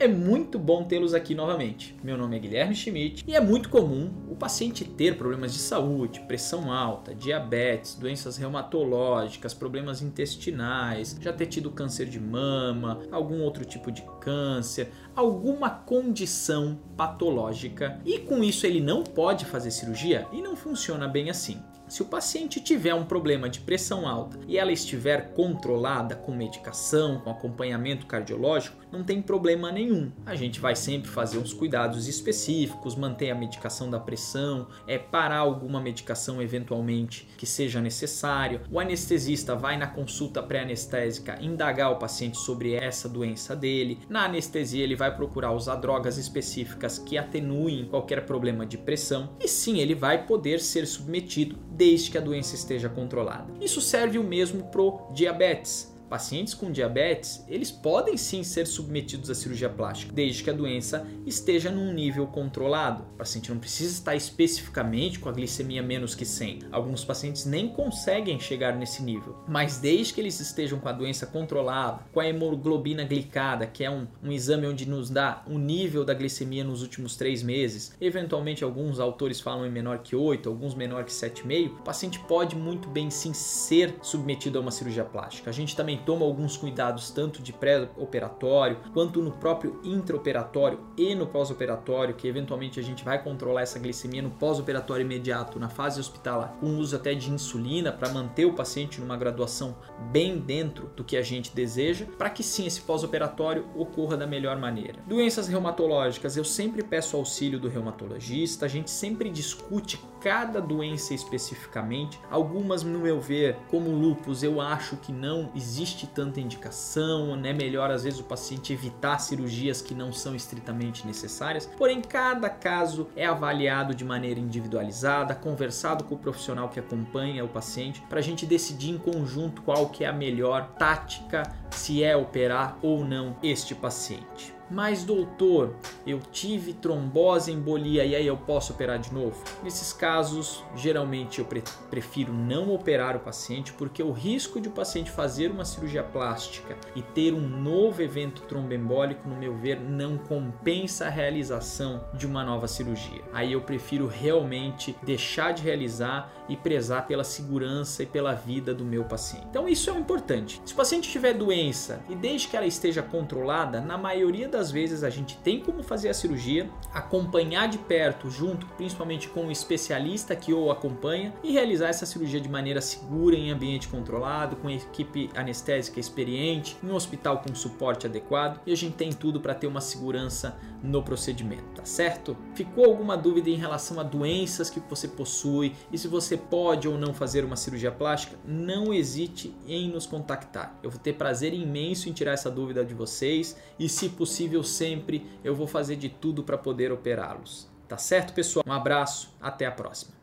é muito bom tê-los aqui novamente. Meu nome é Guilherme Schmidt e é muito comum o paciente ter problemas de saúde, pressão alta, diabetes, doenças reumatológicas, problemas intestinais, já ter tido câncer de mama, algum outro tipo de câncer, alguma condição patológica e com isso ele não pode fazer cirurgia e não funciona bem assim. Se o paciente tiver um problema de pressão alta e ela estiver controlada com medicação, com acompanhamento cardiológico, não tem problema nenhum. A gente vai sempre fazer uns cuidados específicos, manter a medicação da pressão, é parar alguma medicação eventualmente que seja necessário. O anestesista vai na consulta pré-anestésica indagar o paciente sobre essa doença dele. Na anestesia ele vai procurar usar drogas específicas que atenuem qualquer problema de pressão e sim, ele vai poder ser submetido desde que a doença esteja controlada. Isso serve o mesmo pro diabetes pacientes com diabetes, eles podem sim ser submetidos à cirurgia plástica, desde que a doença esteja num nível controlado. O paciente não precisa estar especificamente com a glicemia menos que 100. Alguns pacientes nem conseguem chegar nesse nível, mas desde que eles estejam com a doença controlada, com a hemoglobina glicada, que é um, um exame onde nos dá o nível da glicemia nos últimos três meses, eventualmente alguns autores falam em menor que 8, alguns menor que 7,5, o paciente pode muito bem sim ser submetido a uma cirurgia plástica. A gente também toma alguns cuidados tanto de pré-operatório quanto no próprio intraoperatório e no pós-operatório, que eventualmente a gente vai controlar essa glicemia no pós-operatório imediato, na fase hospitalar, com uso até de insulina para manter o paciente numa graduação bem dentro do que a gente deseja, para que sim esse pós-operatório ocorra da melhor maneira. Doenças reumatológicas, eu sempre peço auxílio do reumatologista, a gente sempre discute cada doença especificamente. Algumas, no meu ver, como lupus, eu acho que não existe tanta indicação, é né? melhor às vezes o paciente evitar cirurgias que não são estritamente necessárias. Porém, cada caso é avaliado de maneira individualizada, conversado com o profissional que acompanha o paciente para a gente decidir em conjunto qual que é a melhor tática, se é operar ou não este paciente. Mas doutor, eu tive trombose, embolia e aí eu posso operar de novo? Nesses casos, geralmente eu pre prefiro não operar o paciente porque o risco de o paciente fazer uma cirurgia plástica e ter um novo evento tromboembólico, no meu ver, não compensa a realização de uma nova cirurgia. Aí eu prefiro realmente deixar de realizar e prezar pela segurança e pela vida do meu paciente. Então isso é importante. Se o paciente tiver doença e desde que ela esteja controlada, na maioria das das vezes a gente tem como fazer a cirurgia, acompanhar de perto, junto principalmente com o especialista que o acompanha, e realizar essa cirurgia de maneira segura, em ambiente controlado, com equipe anestésica experiente, em um hospital com suporte adequado, e a gente tem tudo para ter uma segurança no procedimento, tá certo? Ficou alguma dúvida em relação a doenças que você possui e se você pode ou não fazer uma cirurgia plástica? Não hesite em nos contactar. Eu vou ter prazer imenso em tirar essa dúvida de vocês e, se possível, possível sempre, eu vou fazer de tudo para poder operá-los. Tá certo, pessoal? Um abraço, até a próxima.